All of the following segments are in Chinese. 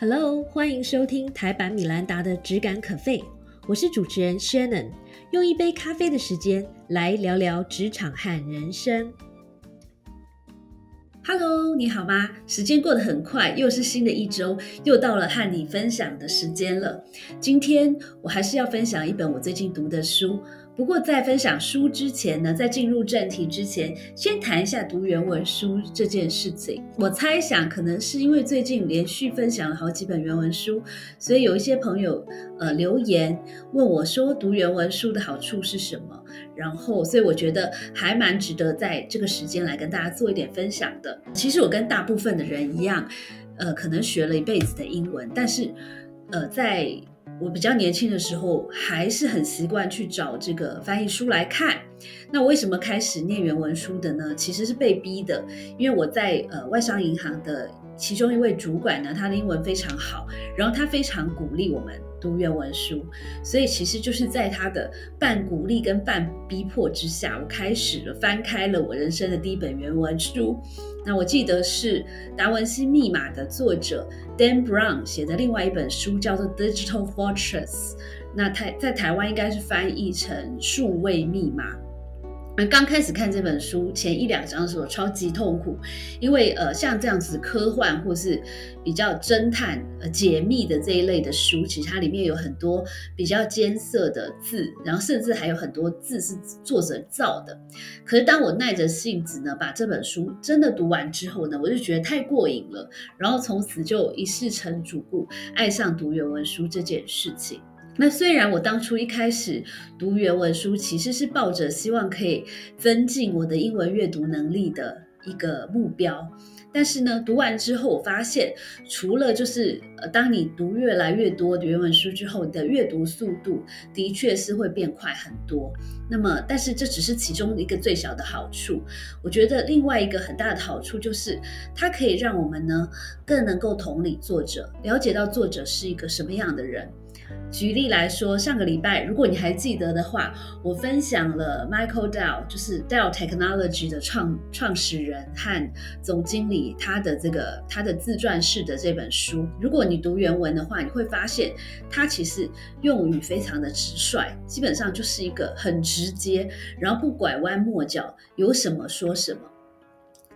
Hello，欢迎收听台版米兰达的《只感可废》，我是主持人 Shannon，用一杯咖啡的时间来聊聊职场和人生。Hello，你好吗？时间过得很快，又是新的一周，又到了和你分享的时间了。今天我还是要分享一本我最近读的书。不过在分享书之前呢，在进入正题之前，先谈一下读原文书这件事情。我猜想可能是因为最近连续分享了好几本原文书，所以有一些朋友呃留言问我说读原文书的好处是什么。然后，所以我觉得还蛮值得在这个时间来跟大家做一点分享的。其实我跟大部分的人一样，呃，可能学了一辈子的英文，但是呃，在我比较年轻的时候，还是很习惯去找这个翻译书来看。那为什么开始念原文书的呢？其实是被逼的，因为我在呃外商银行的其中一位主管呢，他的英文非常好，然后他非常鼓励我们读原文书，所以其实就是在他的半鼓励跟半逼迫之下，我开始了翻开了我人生的第一本原文书。那我记得是《达文西密码》的作者 Dan Brown 写的另外一本书，叫做《Digital Fortress》。那台在台湾应该是翻译成《数位密码》。那刚开始看这本书前一两章的时候，超级痛苦，因为呃，像这样子科幻或是比较侦探、呃解密的这一类的书，其实它里面有很多比较艰涩的字，然后甚至还有很多字是作者造的。可是当我耐着性子呢，把这本书真的读完之后呢，我就觉得太过瘾了，然后从此就一试成主顾，爱上读原文书这件事情。那虽然我当初一开始读原文书，其实是抱着希望可以增进我的英文阅读能力的一个目标，但是呢，读完之后我发现，除了就是呃，当你读越来越多的原文书之后，你的阅读速度的确是会变快很多。那么，但是这只是其中一个最小的好处。我觉得另外一个很大的好处就是，它可以让我们呢更能够同理作者，了解到作者是一个什么样的人。举例来说，上个礼拜，如果你还记得的话，我分享了 Michael Dell，就是 Dell Technology 的创创始人和总经理，他的这个他的自传式的这本书。如果你读原文的话，你会发现他其实用语非常的直率，基本上就是一个很直接，然后不拐弯抹角，有什么说什么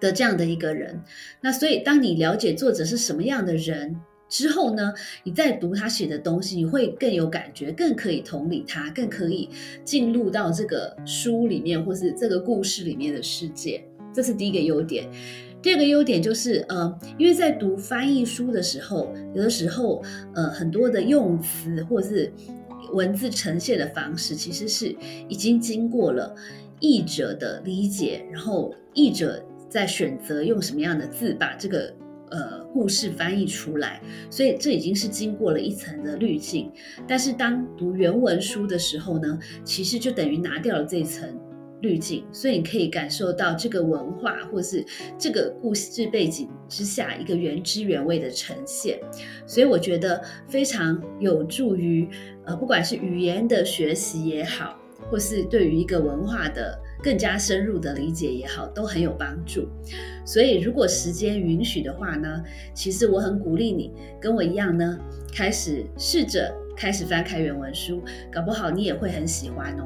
的这样的一个人。那所以，当你了解作者是什么样的人，之后呢，你再读他写的东西，你会更有感觉，更可以同理他，更可以进入到这个书里面或是这个故事里面的世界。这是第一个优点。第二个优点就是，呃，因为在读翻译书的时候，有的时候，呃，很多的用词或是文字呈现的方式，其实是已经经过了译者的理解，然后译者在选择用什么样的字把这个。呃，故事翻译出来，所以这已经是经过了一层的滤镜。但是当读原文书的时候呢，其实就等于拿掉了这层滤镜，所以你可以感受到这个文化或是这个故事背景之下一个原汁原味的呈现。所以我觉得非常有助于呃，不管是语言的学习也好，或是对于一个文化的。更加深入的理解也好，都很有帮助。所以，如果时间允许的话呢，其实我很鼓励你跟我一样呢，开始试着开始翻开原文书，搞不好你也会很喜欢哦。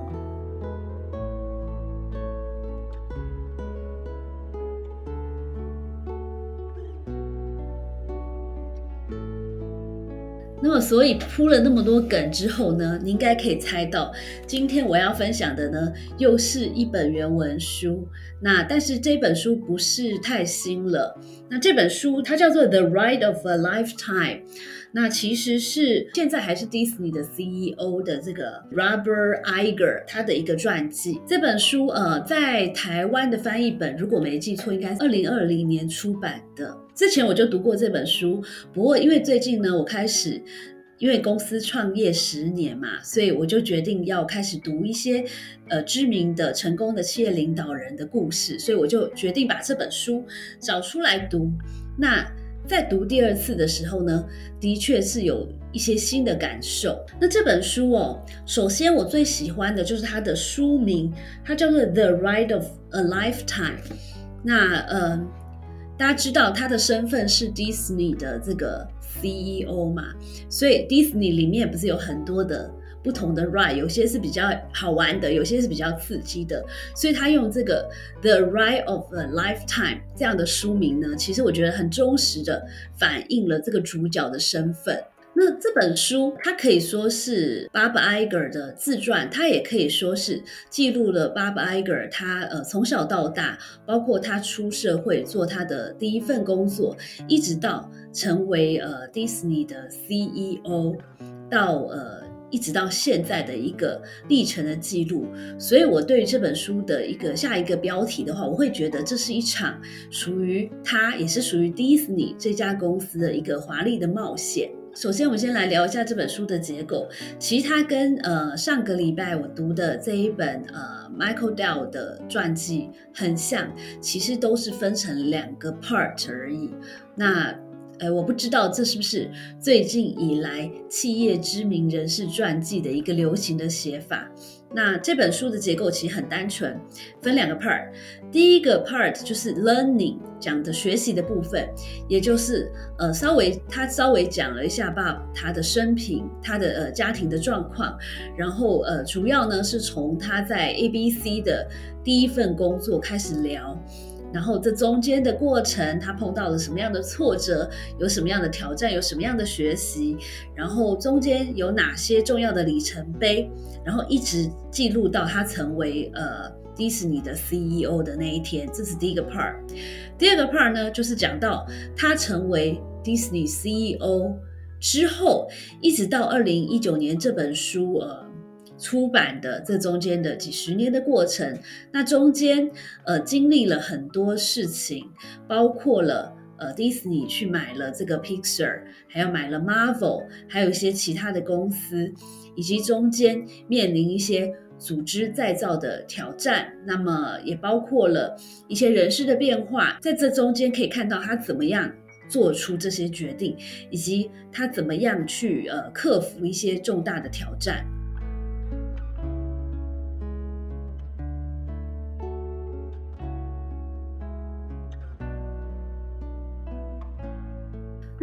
那么，所以铺了那么多梗之后呢，你应该可以猜到，今天我要分享的呢，又是一本原文书。那但是这本书不是太新了。那这本书它叫做《The Ride of a Lifetime》。那其实是现在还是 Disney 的 CEO 的这个 Robert Iger 他的一个传记。这本书呃，在台湾的翻译本，如果没记错，应该是二零二零年出版的。之前我就读过这本书，不过因为最近呢，我开始因为公司创业十年嘛，所以我就决定要开始读一些呃知名的成功的企业领导人的故事，所以我就决定把这本书找出来读。那在读第二次的时候呢，的确是有一些新的感受。那这本书哦，首先我最喜欢的就是它的书名，它叫做《The Ride of a Lifetime》。那呃，大家知道他的身份是 Disney 的这个 CEO 嘛，所以 Disney 里面不是有很多的不同的 ride，有些是比较好玩的，有些是比较刺激的，所以他用这个 The Ride of a Lifetime 这样的书名呢，其实我觉得很忠实的反映了这个主角的身份。那这本书，它可以说是 Bob Iger 的自传，它也可以说是记录了 Bob Iger 他呃从小到大，包括他出社会做他的第一份工作，一直到成为呃 Disney 的 CEO，到呃一直到现在的一个历程的记录。所以，我对这本书的一个下一个标题的话，我会觉得这是一场属于他，也是属于 Disney 这家公司的一个华丽的冒险。首先，我先来聊一下这本书的结构。其实它跟呃上个礼拜我读的这一本呃 Michael Dell 的传记很像，其实都是分成两个 part 而已。那呃，我不知道这是不是最近以来企业知名人士传记的一个流行的写法。那这本书的结构其实很单纯，分两个 part。第一个 part 就是 learning 讲的学习的部分，也就是呃稍微他稍微讲了一下爸他的生平，他的呃家庭的状况，然后呃主要呢是从他在 ABC 的第一份工作开始聊。然后这中间的过程，他碰到了什么样的挫折，有什么样的挑战，有什么样的学习，然后中间有哪些重要的里程碑，然后一直记录到他成为呃迪士尼的 CEO 的那一天，这是第一个 part。第二个 part 呢，就是讲到他成为迪士尼 CEO 之后，一直到二零一九年这本书呃。出版的这中间的几十年的过程，那中间呃经历了很多事情，包括了呃迪士尼去买了这个 Pixar，还有买了 Marvel，还有一些其他的公司，以及中间面临一些组织再造的挑战，那么也包括了一些人事的变化，在这中间可以看到他怎么样做出这些决定，以及他怎么样去呃克服一些重大的挑战。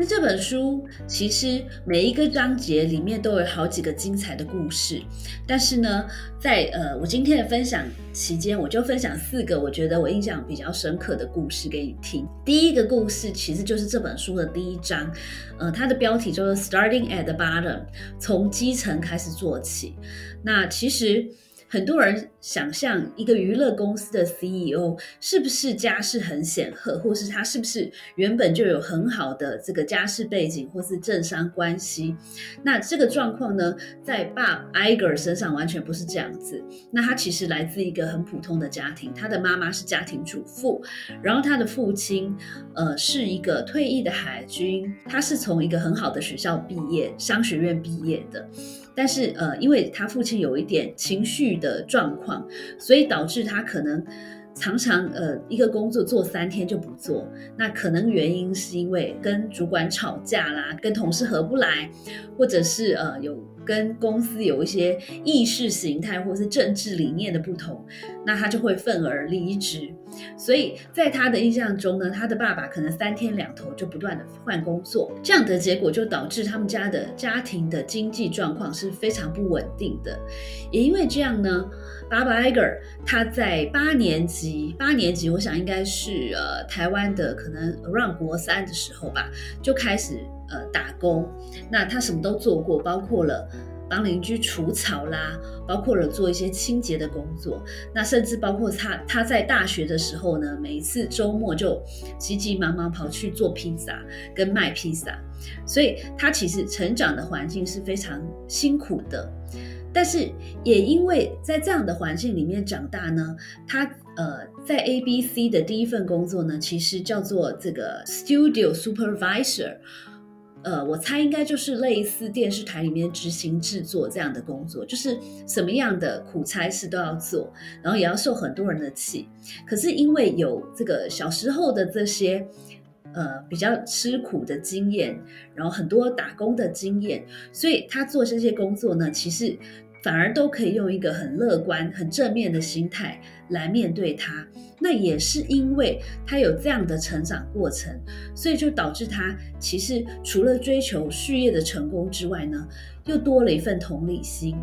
那这本书其实每一个章节里面都有好几个精彩的故事，但是呢，在呃我今天的分享期间，我就分享四个我觉得我印象比较深刻的故事给你听。第一个故事其实就是这本书的第一章，呃，它的标题就是 Starting at the bottom，从基层开始做起。那其实。很多人想象一个娱乐公司的 CEO 是不是家世很显赫，或是他是不是原本就有很好的这个家世背景，或是政商关系？那这个状况呢，在爸 Iger 身上完全不是这样子。那他其实来自一个很普通的家庭，他的妈妈是家庭主妇，然后他的父亲呃是一个退役的海军，他是从一个很好的学校毕业，商学院毕业的。但是，呃，因为他父亲有一点情绪的状况，所以导致他可能常常，呃，一个工作做三天就不做。那可能原因是因为跟主管吵架啦，跟同事合不来，或者是呃有。跟公司有一些意识形态或是政治理念的不同，那他就会愤而离职。所以在他的印象中呢，他的爸爸可能三天两头就不断的换工作，这样的结果就导致他们家的家庭的经济状况是非常不稳定的。也因为这样呢，爸爸 Iger 他在八年级，八年级我想应该是呃台湾的可能 around 国三的时候吧，就开始。呃，打工，那他什么都做过，包括了帮邻居除草啦，包括了做一些清洁的工作，那甚至包括他他在大学的时候呢，每一次周末就急急忙忙跑去做披萨跟卖披萨，所以他其实成长的环境是非常辛苦的，但是也因为在这样的环境里面长大呢，他呃在 A B C 的第一份工作呢，其实叫做这个 Studio Supervisor。呃，我猜应该就是类似电视台里面执行制作这样的工作，就是什么样的苦差事都要做，然后也要受很多人的气。可是因为有这个小时候的这些呃比较吃苦的经验，然后很多打工的经验，所以他做这些工作呢，其实反而都可以用一个很乐观、很正面的心态来面对他。那也是因为他有这样的成长过程，所以就导致他其实除了追求事业的成功之外呢，又多了一份同理心。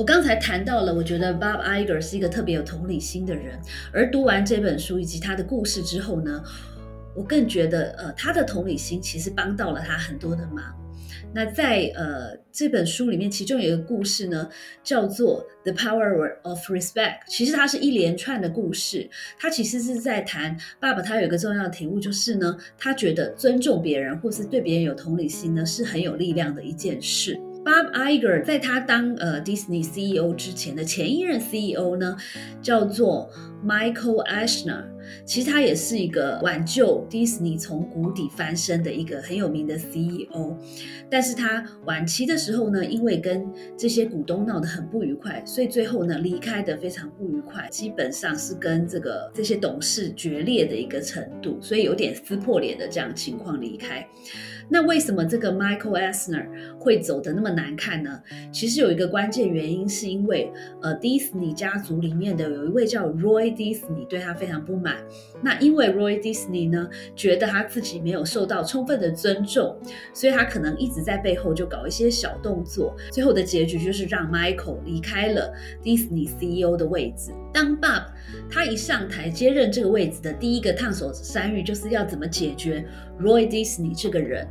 我刚才谈到了，我觉得 Bob Iger 是一个特别有同理心的人，而读完这本书以及他的故事之后呢，我更觉得，呃，他的同理心其实帮到了他很多的忙。那在呃这本书里面，其中有一个故事呢，叫做 The Power of Respect。其实它是一连串的故事，它其实是在谈爸爸他有一个重要的体悟，就是呢，他觉得尊重别人或是对别人有同理心呢，是很有力量的一件事。Bob Iger 在他当呃 Disney CEO 之前的前一任 CEO 呢，叫做 Michael Eisner。其实他也是一个挽救 Disney 从谷底翻身的一个很有名的 CEO。但是他晚期的时候呢，因为跟这些股东闹得很不愉快，所以最后呢离开的非常不愉快，基本上是跟这个这些董事决裂的一个程度，所以有点撕破脸的这样情况离开。那为什么这个 Michael Eisner 会走的那么难看呢？其实有一个关键原因，是因为呃 Disney 家族里面的有一位叫 Roy Disney 对他非常不满。那因为 Roy Disney 呢觉得他自己没有受到充分的尊重，所以他可能一直在背后就搞一些小动作。最后的结局就是让 Michael 离开了 Disney CEO 的位置。当 Bob 他一上台接任这个位置的第一个烫手山芋，就是要怎么解决 Roy Disney 这个人。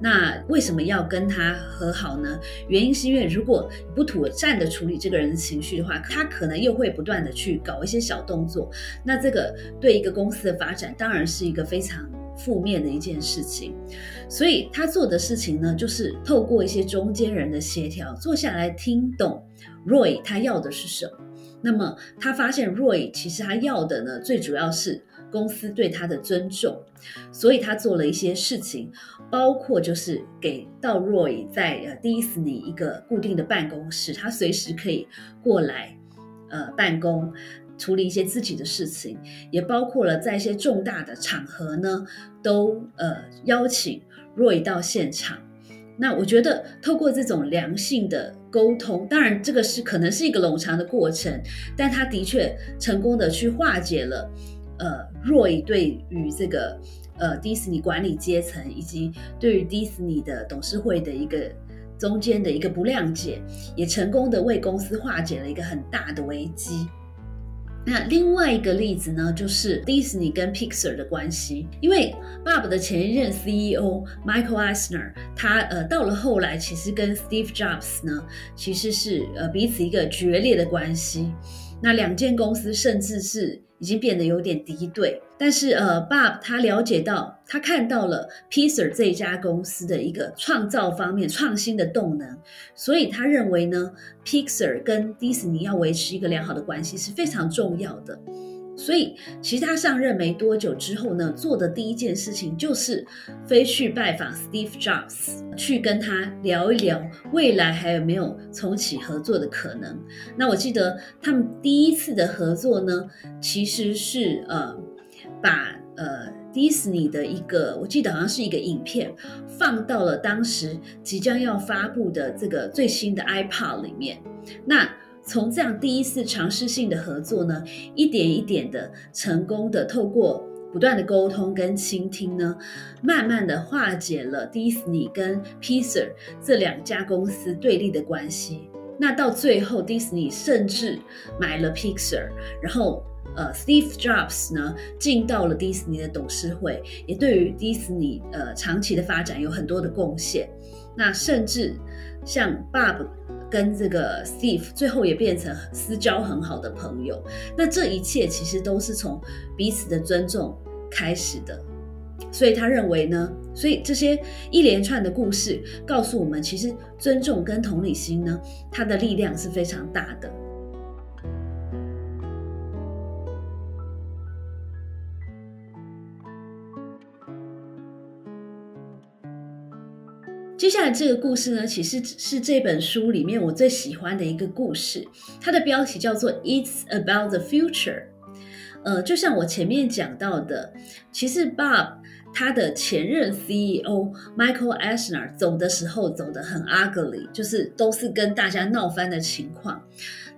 那为什么要跟他和好呢？原因是因为如果不妥善的处理这个人的情绪的话，他可能又会不断的去搞一些小动作。那这个对一个公司的发展当然是一个非常负面的一件事情。所以他做的事情呢，就是透过一些中间人的协调，坐下来听懂 Roy 他要的是什么。那么他发现 Roy 其实他要的呢，最主要是。公司对他的尊重，所以他做了一些事情，包括就是给到 Roy 在呃迪士尼一个固定的办公室，他随时可以过来呃办公，处理一些自己的事情，也包括了在一些重大的场合呢，都呃邀请 Roy 到现场。那我觉得透过这种良性的沟通，当然这个是可能是一个冗长的过程，但他的确成功的去化解了。呃，Roy 对于这个呃迪士尼管理阶层以及对于迪士尼的董事会的一个中间的一个不谅解，也成功的为公司化解了一个很大的危机。那另外一个例子呢，就是迪士尼跟 Pixar 的关系，因为 Bob 的前一任 CEO Michael Eisner，他呃到了后来其实跟 Steve Jobs 呢其实是呃彼此一个决裂的关系。那两间公司甚至是。已经变得有点敌对，但是呃，Bob 他了解到，他看到了 Pixar 这家公司的一个创造方面创新的动能，所以他认为呢，Pixar 跟迪士尼要维持一个良好的关系是非常重要的。所以，其实他上任没多久之后呢，做的第一件事情就是飞去拜访 Steve Jobs，去跟他聊一聊未来还有没有重启合作的可能。那我记得他们第一次的合作呢，其实是呃把呃迪士尼的一个，我记得好像是一个影片，放到了当时即将要发布的这个最新的 iPad 里面。那从这样第一次尝试性的合作呢，一点一点的成功的透过不断的沟通跟倾听呢，慢慢的化解了迪士尼跟 Pixar 这两家公司对立的关系。那到最后，迪士尼甚至买了 Pixar，然后呃，Steve Jobs 呢进到了迪士尼的董事会，也对于迪士尼呃长期的发展有很多的贡献。那甚至像 Bob。跟这个 Steve 最后也变成私交很好的朋友，那这一切其实都是从彼此的尊重开始的，所以他认为呢，所以这些一连串的故事告诉我们，其实尊重跟同理心呢，它的力量是非常大的。接下来这个故事呢，其实是这本书里面我最喜欢的一个故事。它的标题叫做《It's About the Future》。呃，就像我前面讲到的，其实 Bob 他的前任 CEO Michael Eisner 走的时候走得很 ugly，就是都是跟大家闹翻的情况。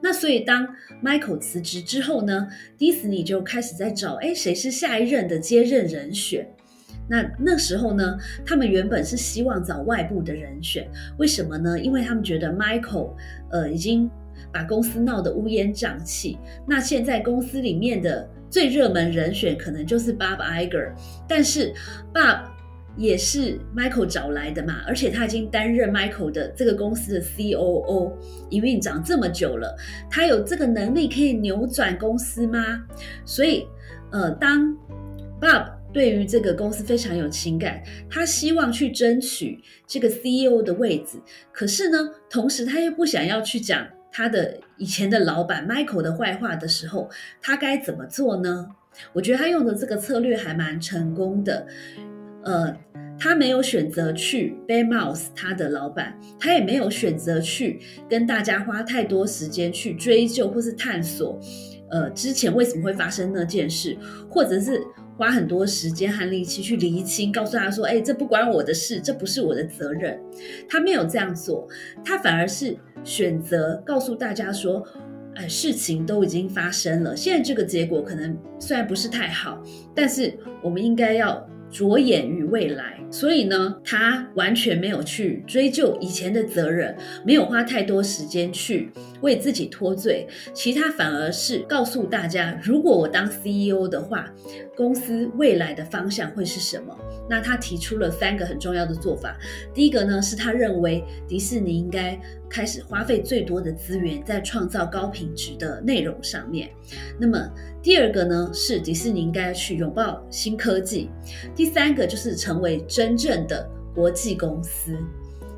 那所以当 Michael 辞职之后呢，迪士尼就开始在找，哎，谁是下一任的接任人选？那那时候呢，他们原本是希望找外部的人选，为什么呢？因为他们觉得 Michael 呃已经把公司闹得乌烟瘴气，那现在公司里面的最热门人选可能就是 Bob Iger，但是 Bob 也是 Michael 找来的嘛，而且他已经担任 Michael 的这个公司的 COO 营运长这么久了，他有这个能力可以扭转公司吗？所以呃，当 Bob 对于这个公司非常有情感，他希望去争取这个 CEO 的位置。可是呢，同时他又不想要去讲他的以前的老板 Michael 的坏话的时候，他该怎么做呢？我觉得他用的这个策略还蛮成功的。呃，他没有选择去 b a y m o u s e 他的老板，他也没有选择去跟大家花太多时间去追究或是探索，呃，之前为什么会发生那件事，或者是。花很多时间和力气去厘清，告诉他说：“哎，这不关我的事，这不是我的责任。”他没有这样做，他反而是选择告诉大家说：“哎，事情都已经发生了，现在这个结果可能虽然不是太好，但是我们应该要着眼于未来。”所以呢，他完全没有去追究以前的责任，没有花太多时间去为自己脱罪。其他反而是告诉大家，如果我当 CEO 的话，公司未来的方向会是什么？那他提出了三个很重要的做法。第一个呢，是他认为迪士尼应该开始花费最多的资源在创造高品质的内容上面。那么第二个呢，是迪士尼应该去拥抱新科技。第三个就是成为。真真正的国际公司，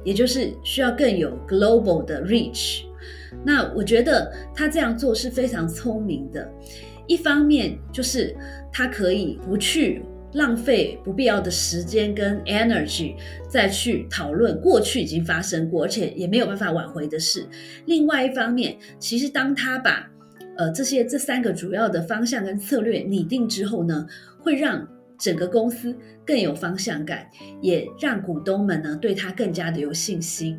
也就是需要更有 global 的 reach。那我觉得他这样做是非常聪明的。一方面就是他可以不去浪费不必要的时间跟 energy 再去讨论过去已经发生过而且也没有办法挽回的事。另外一方面，其实当他把呃这些这三个主要的方向跟策略拟定之后呢，会让。整个公司更有方向感，也让股东们呢对他更加的有信心。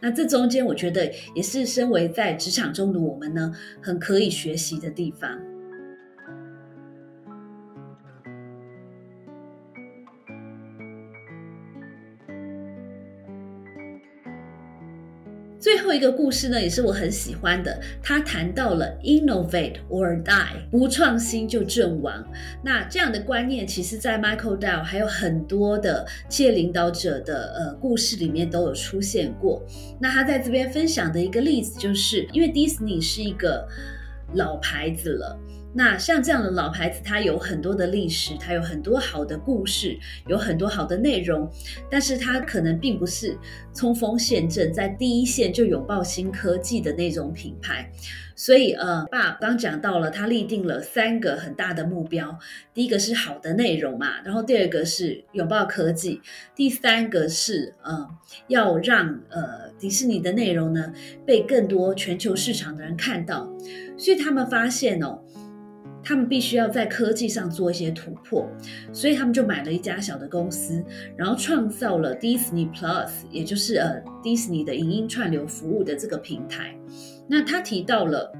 那这中间，我觉得也是身为在职场中的我们呢，很可以学习的地方。最后一个故事呢，也是我很喜欢的。他谈到了 innovate or die，不创新就阵亡。那这样的观念，其实在 Michael Dell 还有很多的企业领导者的呃故事里面都有出现过。那他在这边分享的一个例子，就是因为 Disney 是一个老牌子了。那像这样的老牌子，它有很多的历史，它有很多好的故事，有很多好的内容，但是它可能并不是冲锋陷阵，在第一线就拥抱新科技的那种品牌。所以，呃，爸刚讲到了，他立定了三个很大的目标：第一个是好的内容嘛，然后第二个是拥抱科技，第三个是呃，要让呃迪士尼的内容呢被更多全球市场的人看到。所以他们发现哦。他们必须要在科技上做一些突破，所以他们就买了一家小的公司，然后创造了 Disney Plus，也就是呃 Disney 的影音串流服务的这个平台。那他提到了，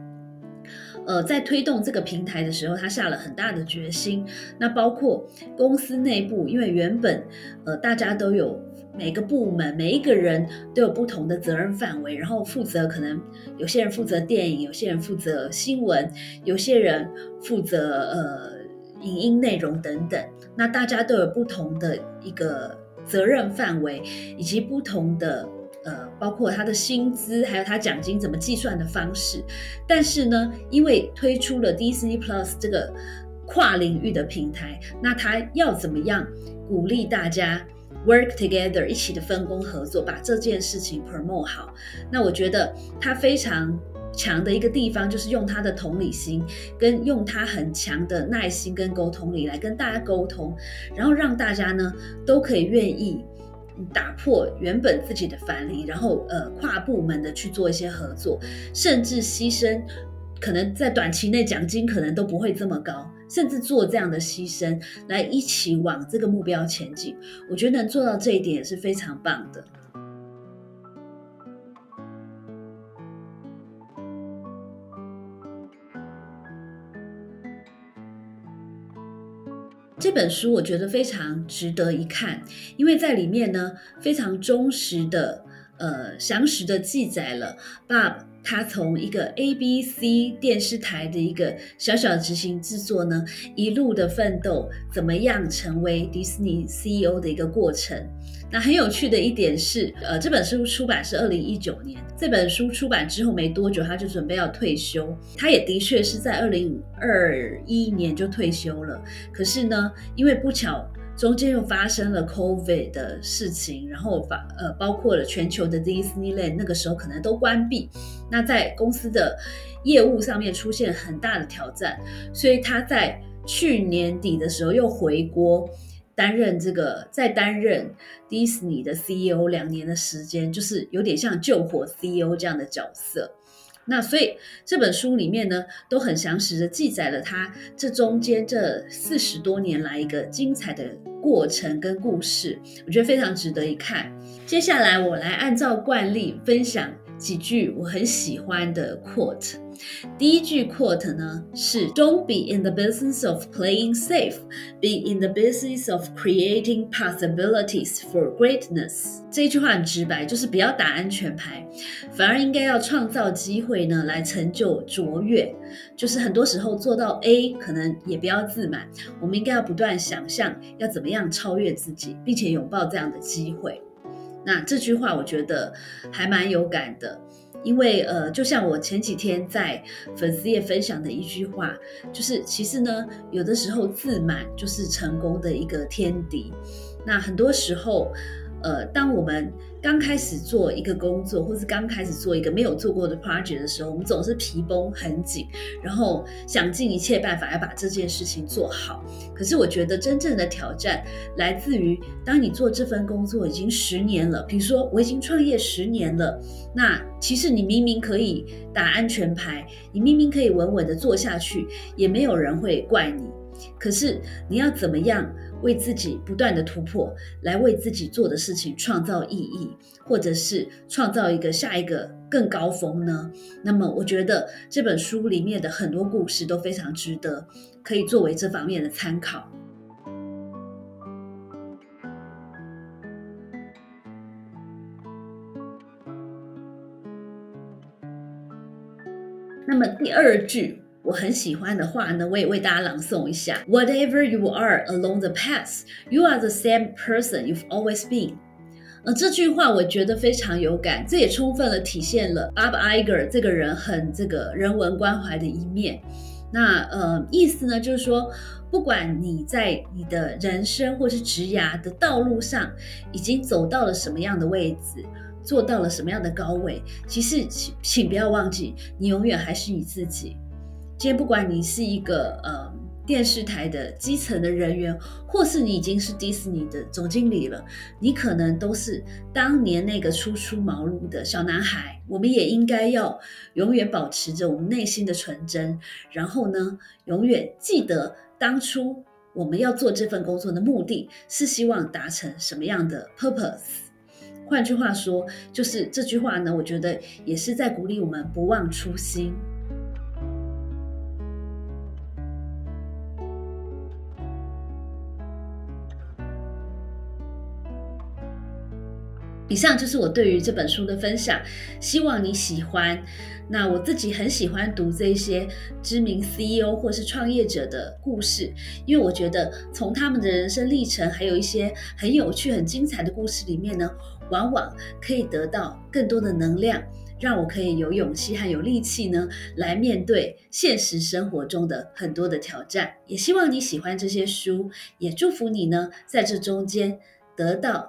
呃，在推动这个平台的时候，他下了很大的决心。那包括公司内部，因为原本呃大家都有。每个部门每一个人都有不同的责任范围，然后负责可能有些人负责电影，有些人负责新闻，有些人负责呃影音内容等等。那大家都有不同的一个责任范围，以及不同的呃，包括他的薪资，还有他奖金怎么计算的方式。但是呢，因为推出了 Disney Plus 这个跨领域的平台，那他要怎么样鼓励大家？Work together，一起的分工合作，把这件事情 promote 好。那我觉得他非常强的一个地方，就是用他的同理心，跟用他很强的耐心跟沟通力来跟大家沟通，然后让大家呢都可以愿意打破原本自己的藩篱，然后呃跨部门的去做一些合作，甚至牺牲可能在短期内奖金可能都不会这么高，甚至做这样的牺牲来一起往这个目标前进，我觉得能做到这一点也是非常棒的。这本书我觉得非常值得一看，因为在里面呢非常忠实的、呃详实的记载了 Bob 他从一个 ABC 电视台的一个小小的执行制作呢，一路的奋斗，怎么样成为迪士尼 CEO 的一个过程。那很有趣的一点是，呃，这本书出版是二零一九年，这本书出版之后没多久，他就准备要退休。他也的确是在二零二一年就退休了。可是呢，因为不巧。中间又发生了 COVID 的事情，然后发呃包括了全球的 Disneyland 那个时候可能都关闭，那在公司的业务上面出现很大的挑战，所以他在去年底的时候又回国担任这个再担任 Disney 的 CEO 两年的时间，就是有点像救火 CEO 这样的角色。那所以这本书里面呢，都很详实的记载了他这中间这四十多年来一个精彩的过程跟故事，我觉得非常值得一看。接下来我来按照惯例分享几句我很喜欢的 quote。第一句 quote 呢是 "Don't be in the business of playing safe, be in the business of creating possibilities for greatness." 这一句话很直白，就是不要打安全牌，反而应该要创造机会呢，来成就卓越。就是很多时候做到 A，可能也不要自满，我们应该要不断想象要怎么样超越自己，并且拥抱这样的机会。那这句话我觉得还蛮有感的。因为呃，就像我前几天在粉丝页分享的一句话，就是其实呢，有的时候自满就是成功的一个天敌。那很多时候。呃，当我们刚开始做一个工作，或是刚开始做一个没有做过的 project 的时候，我们总是皮绷很紧，然后想尽一切办法要把这件事情做好。可是我觉得真正的挑战来自于，当你做这份工作已经十年了，比如说我已经创业十年了，那其实你明明可以打安全牌，你明明可以稳稳的做下去，也没有人会怪你。可是你要怎么样？为自己不断的突破，来为自己做的事情创造意义，或者是创造一个下一个更高峰呢？那么，我觉得这本书里面的很多故事都非常值得，可以作为这方面的参考。那么第二句。我很喜欢的话呢，我也为大家朗诵一下。Whatever you are along the path, you are the same person you've always been。呃，这句话我觉得非常有感，这也充分的体现了 Bob Iger 这个人很这个人文关怀的一面。那呃，意思呢就是说，不管你在你的人生或是职涯的道路上已经走到了什么样的位置，做到了什么样的高位，其实请请不要忘记，你永远还是你自己。今天不管你是一个呃电视台的基层的人员，或是你已经是迪士尼的总经理了，你可能都是当年那个初出茅庐的小男孩。我们也应该要永远保持着我们内心的纯真，然后呢，永远记得当初我们要做这份工作的目的是希望达成什么样的 purpose。换句话说，就是这句话呢，我觉得也是在鼓励我们不忘初心。以上就是我对于这本书的分享，希望你喜欢。那我自己很喜欢读这些知名 CEO 或是创业者的故事，因为我觉得从他们的人生历程，还有一些很有趣、很精彩的故事里面呢，往往可以得到更多的能量，让我可以有勇气和有力气呢，来面对现实生活中的很多的挑战。也希望你喜欢这些书，也祝福你呢，在这中间得到。